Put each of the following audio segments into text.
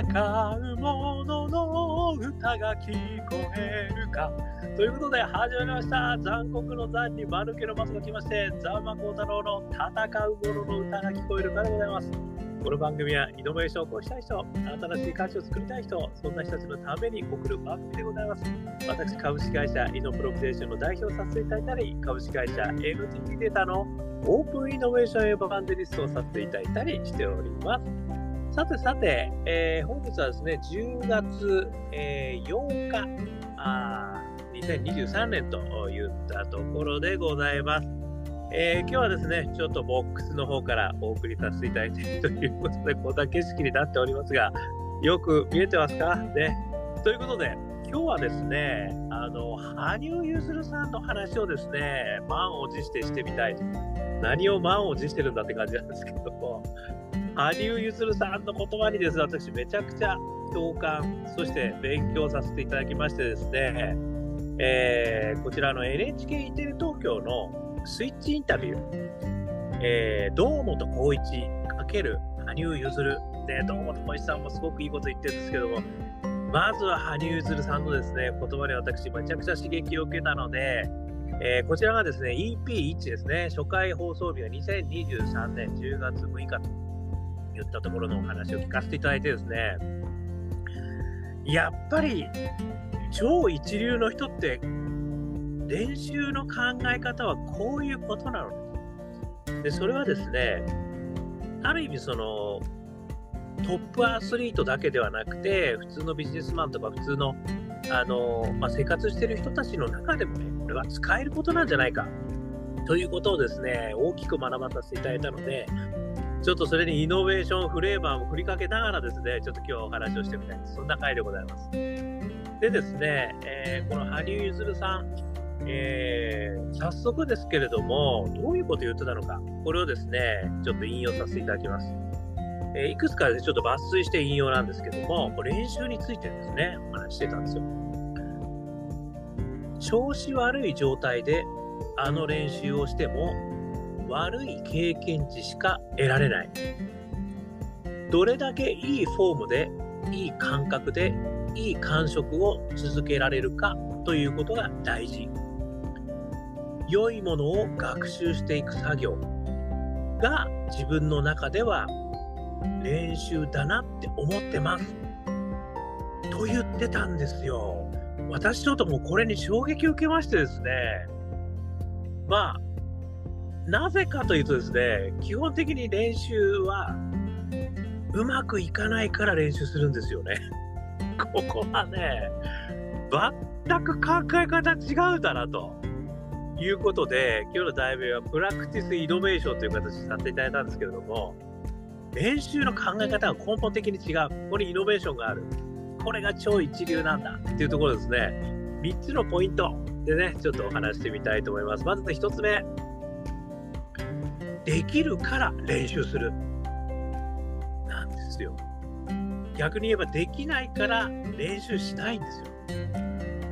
う者の歌が聞こえるか。ということで始まりました。残酷の残に丸けのマスが来まして、ザマコウタロウの戦う者の歌が聞こえるかでございます。この番組はイノベーションを起こしたい人、新しい価値を作りたい人、そんな人たちのために送る番組でございます。私、株式会社イノプロクテーションの代表させていただいたり、株式会社 NTT データのオープンイノベーションエヴァンデリストをさせていただいたりしております。さてさて、えー、本日はですね、10月、えー、8日あ、2023年といったところでございます。えー、今日はですね、ちょっとボックスの方からお送りさせていただいているということで、こんな景色になっておりますが、よく見えてますか？ね。ということで、今日はですね、あの、羽生結弦さんの話をですね、満を持してしてみたいと。何を満を持してるんだって感じなんですけども、羽生結弦さんの言葉にです。ね、私めちゃくちゃ共感、そして勉強させていただきましてですね、えー、こちらの NHK イテレ東京のスイッチインタビュー、えー、堂本光一×羽生結弦、で、堂本光一さんもすごくいいこと言ってるんですけども、まずは羽生結弦さんのですね、言葉に私めちゃくちゃ刺激を受けたので、えー、こちらがですね、EP1 ですね、初回放送日は2023年10月6日。と言ったところのお話を聞かせていただいてですね、やっぱり超一流の人って練習の考え方はこういうことなのでそれはですね、ある意味そのトップアスリートだけではなくて、普通のビジネスマンとか普通のあの、まあ、生活してる人たちの中でもね、これは使えることなんじゃないかということをですね、大きく学ばさせていただいたので、ちょっとそれにイノベーションフレーバーも振りかけながらですね、ちょっと今日お話をしてみたい。そんな回でございます。でですね、えー、この羽生結弦さん、えー、早速ですけれども、どういうことを言ってたのか、これをですね、ちょっと引用させていただきます。えー、いくつかでちょっと抜粋して引用なんですけども、練習についてですね、お話してたんですよ。調子悪い状態であの練習をしても悪い経験値しか得られない。どれだけいいフォームで、いい感覚で、いい感触を続けられるかということが大事。良いものを学習していく作業が自分の中では練習だなって思ってます。と言ってたんですよ。私ちょっともうこれに衝撃を受けましてですね。まあ、なぜかというとですね、基本的に練習はうまくいかないから練習するんですよね。ここはね、全く考え方違うだなということで、今日の題名はプラクティスイノベーションという形にさせていただいたんですけれども、練習の考え方が根本的に違う。ここにイノベーションがある。これが超一流なんだっていうところですね。3つのポイントでね、ちょっとお話してみたいと思います。まず1つ目。できるから練習する。なんですよ。逆に言えばできないから練習しないんですよ。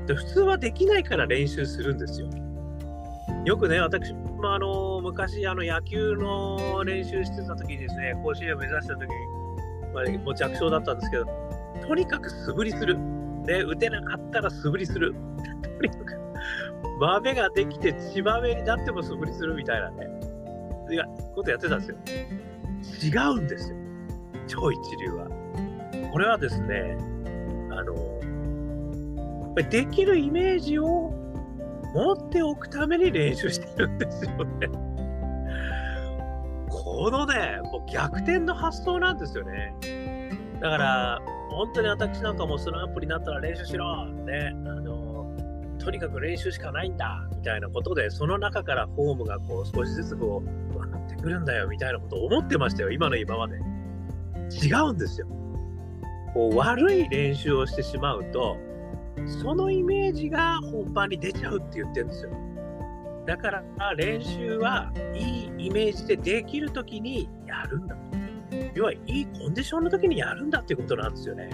で普通はできないから練習するんですよ。よくね、私もあの昔あの野球の練習してた時にですね、甲子園を目指した時に、まあ、もう弱小だったんですけど、とにかく素振りする。で、打てなかったら素振りする。とにかく、豆ができて血豆になっても素振りするみたいなね。いや、ことやってたんですよ。違うんですよ。超一流は。これはですね、あの、できるイメージを持っておくために練習してるんですよね。このね、もう逆転の発想なんですよね。だから、本当に私なんかもそのアプリになったら練習しろね、あの、とにかく練習しかないんだみたいなことで、その中からフォームがこう少しずつこうってくるんだよみたいなことを思ってましたよ、今の今まで。違うんですよ。こう悪い練習をしてしまうと、そのイメージが本番に出ちゃうって言ってるんですよ。だから練習はいいイメージでできるときにやるんだと。要はいいコンディションの時にやるんだっていうことなんですよね。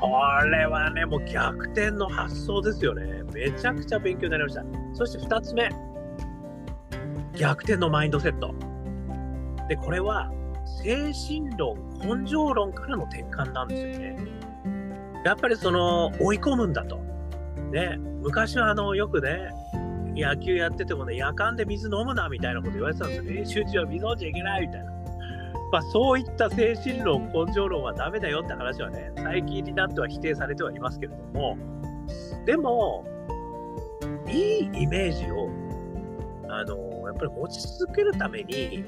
これはね、もう逆転の発想ですよね。めちゃくちゃ勉強になりました。そして2つ目。逆転のマインドセット。で、これは精神論、根性論からの転換なんですよね。やっぱりその追い込むんだと。ね、昔はあのよくね、野球やっててもね、夜間で水飲むなみたいなこと言われてたんですよ。練習中は水飲んじゃいけないみたいな。まあ、そういった精神論、根性論はダメだよって話はね、最近になっては否定されてはいますけれども、でも、いいイメージを、あの、やっぱり持ち続けるために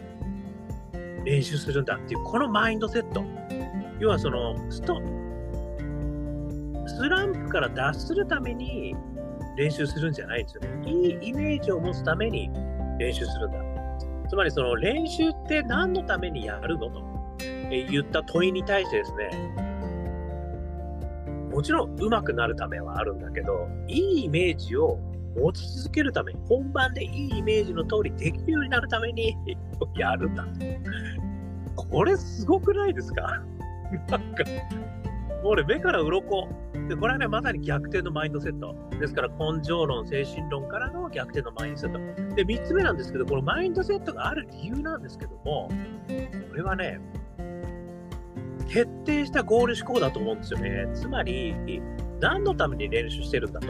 練習するんだっていう、このマインドセット。要はその、スト、スランプから脱するために練習するんじゃないんですよね。いいイメージを持つために練習するんだ。つまりその練習って何のためにやるのと言った問いに対してですね、もちろん上手くなるためはあるんだけど、いいイメージを持ち続けるために、本番でいいイメージの通りできるようになるために やるんだと。これすごくないですか？なんか、もう俺目から鱗。で、これはね、まさに逆転のマインドセット。ですから、根性論、精神論からの逆転のマインドセット。で、3つ目なんですけど、このマインドセットがある理由なんですけども、これはね、徹底したゴール思考だと思うんですよね。つまり、何のために練習してるんだと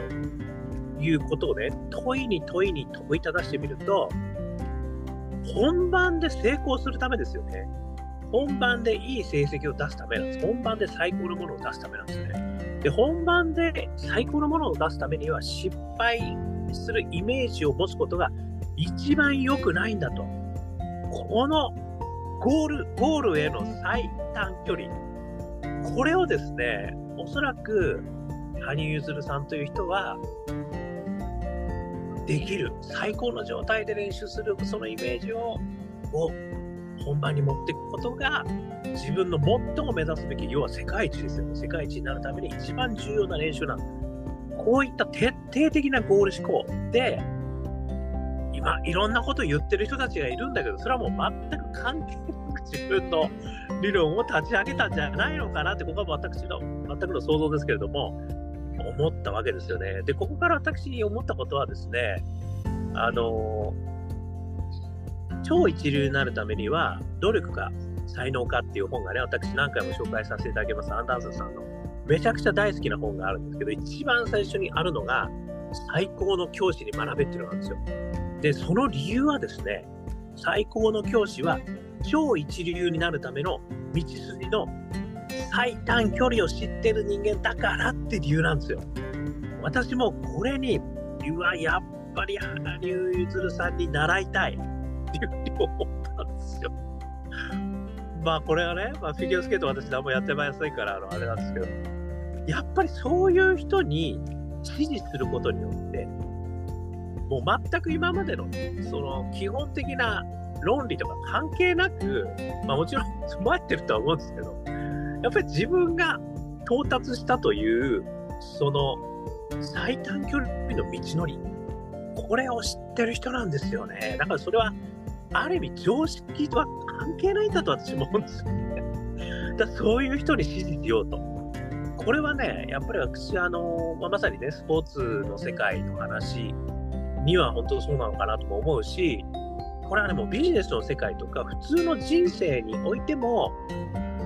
いうことをね、問いに問いに問いただしてみると、本番で成功するためですよね。本番でいい成績を出すためなんです。本番で最高のものを出すためなんですね。で、本番で最高のものを出すためには失敗するイメージを持つことが一番良くないんだと。このゴール、ゴールへの最短距離。これをですね、おそらく羽生結弦さんという人はできる。最高の状態で練習するそのイメージをを本番に持っていくことが自分の最も目指すべき、要は世界一ですよ。世界一になるために一番重要な練習なんだ。こういった徹底的なゴール思考で、今、いろんなこと言ってる人たちがいるんだけど、それはもう全く関係なく自分の 理論を立ち上げたんじゃないのかなって、ここは私の、全くの想像ですけれども、思ったわけですよね。で、ここから私思ったことはですね、あの超一流になるためには、努力か才能かっていう本がね、私何回も紹介させていただきます、アンダーソンさんのめちゃくちゃ大好きな本があるんですけど、一番最初にあるのが、最高の教師に学べっていうのなんですよ。で、その理由はですね、最高の教師は超一流になるための道筋の最短距離を知ってる人間だからっって理由なんですよ。私もこれに、うわ、やっぱり羽生結弦さんに習いたいっていうふうに思ったんですよ。まあこれはね、まあ、フィギュアスケート私何もやってませんからあのあれなんですけど、やっぱりそういう人に支持することによって、もう全く今までのその基本的な論理とか関係なく、まあ、もちろん備えてるとは思うんですけど、やっぱり自分が到達したという、その最短距離の道のり、これを知ってる人なんですよね。だからそれは、ある意味常識とは関係ないんだと私も思うんですよね。だそういう人に支持しようと。これはね、やっぱり私、あのまあ、まさにね、スポーツの世界の話には本当そうなのかなとも思うし、これはね、もうビジネスの世界とか、普通の人生においても、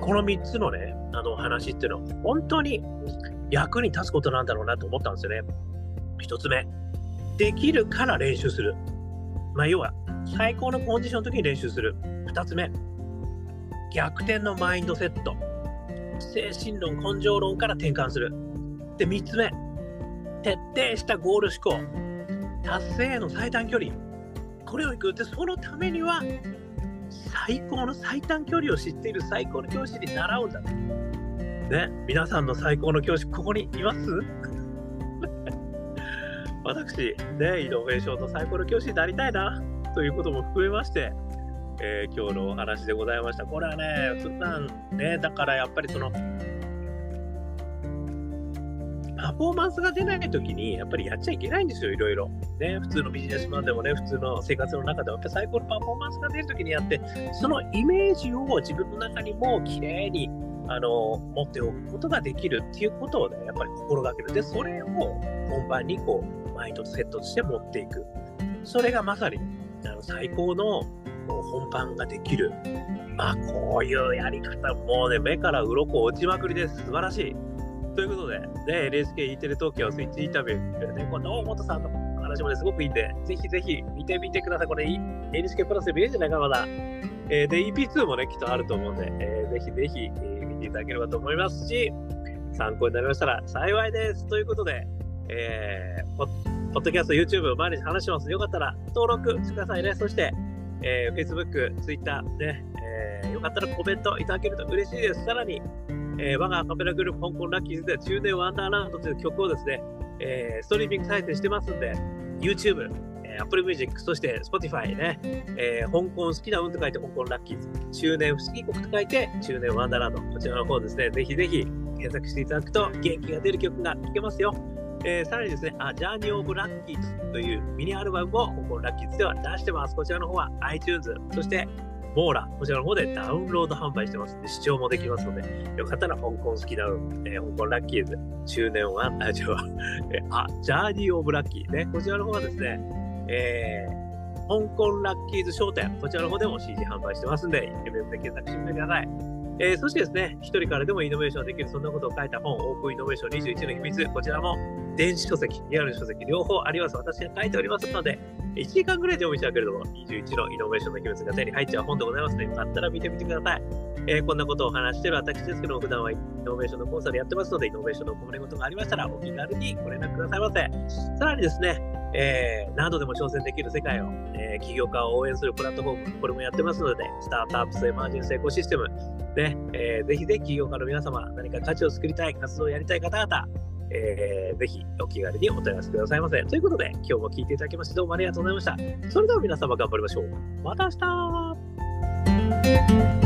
この3つのね、あの話っていうのは、本当に役に立つことなんだろうなと思ったんですよね。1つ目、できるから練習する。まあ、要は、最高のコンディションの時に練習する。2つ目、逆転のマインドセット。精神論、根性論から転換する。で、3つ目、徹底したゴール思考。達成への最短距離。これをいく。で、そのためには、最高の最短距離を知っている最高の教師に習うんだ。ね、皆さんの最高の教師、ここにいます？私、ね、イノベーションの最高の教師になりたいな、ということも含めまして、えー、今日のお話でございました。これはね、普段ね、だからやっぱりその、フォーマンスが出ないときに、やっぱりやっちゃいけないんですよ、いろいろ。ね、普通のビジネスマンでもね、普通の生活の中でも、やっぱ最高のパフォーマンスが出るときにやって、そのイメージを自分の中にもきれいにあの持っておくことができるっていうことをね、やっぱり心がける。で、それを本番にこう、マインドセットとして持っていく。それがまさに、あの最高の本番ができるまあ、こういうやり方、もうね、目から鱗落ちまくりです。素晴らしい。ということで、ね、NHKE テレ東京スイッチインタビュー、ね、この大本さんの話もね、すごくいいんで、ぜひぜひ見てみてください。これ、NHK プラスで見れるんじゃないか、まだ。えー、で、EP2 もね、きっとあると思うんで、えー、ぜひぜひ、えー、見ていただければと思いますし、参考になりましたら幸いです。ということで、えー、ポッドキャスト、YouTube 毎日話します。よかったら登録してくださいね。そして、えー、Facebook、Twitter ね、えー、よかったらコメントいただけると嬉しいです。さらに、えー、我がアカペラグループ香港ラッキーズでは中年ワンダーランドという曲をですね、えー、ストリーミング再生してますんで、YouTube、えー、Apple Music、そして Spotify ね、えー、香港好きな運と書いて香港ラッキーズ、中年不思議国と書いて中年ワンダーランド、こちらの方ですね、ぜひぜひ検索していただくと元気が出る曲が聴けますよ。えー、さらにですね、あ Journey of Luckys というミニアルバムも香港ラッキーズでは出してます。こちらの方は iTunes、そして mora、こちらの方でダウンロード販売してますので、視聴もできますので、よかったら香港好きな、えー、香港ラッキーズ、中年は、あ、違う、えあ、 Journey of Lucky ね、こちらの方はですね、えー、香港ラッキーズ商店、こちらの方でも CD 販売してますんで、イベントで検索してみてください。えー、そしてですね、一人からでもイノベーションできる、そんなことを書いた本、オープンイノベーション21の秘密、こちらも電子書籍、リアル書籍、両方あります。私が書いておりますので、1時間ぐらいで読みちゃうけれども、21のイノベーションの秘密が手に入っちゃう本でございますので、よかったら見てみてください。えー、こんなことを話してる私ですけども、普段はイノベーションのコンサルやってますので、イノベーションのお困りごとがありましたら、お気軽にご連絡くださいませ。さらにですね、えー、何度でも挑戦できる世界を、えー、起業家を応援するプラットフォーム、これもやってますので、スタートアップスエマージェンスエコシステム、ね、えー、ぜひぜひ起業家の皆様、何か価値を作りたい、活動をやりたい方々、えー、ぜひお気軽にお問い合わせくださいませ。ということで、今日も聞いていただきましてどうもありがとうございました。それでは皆様頑張りましょう。また明日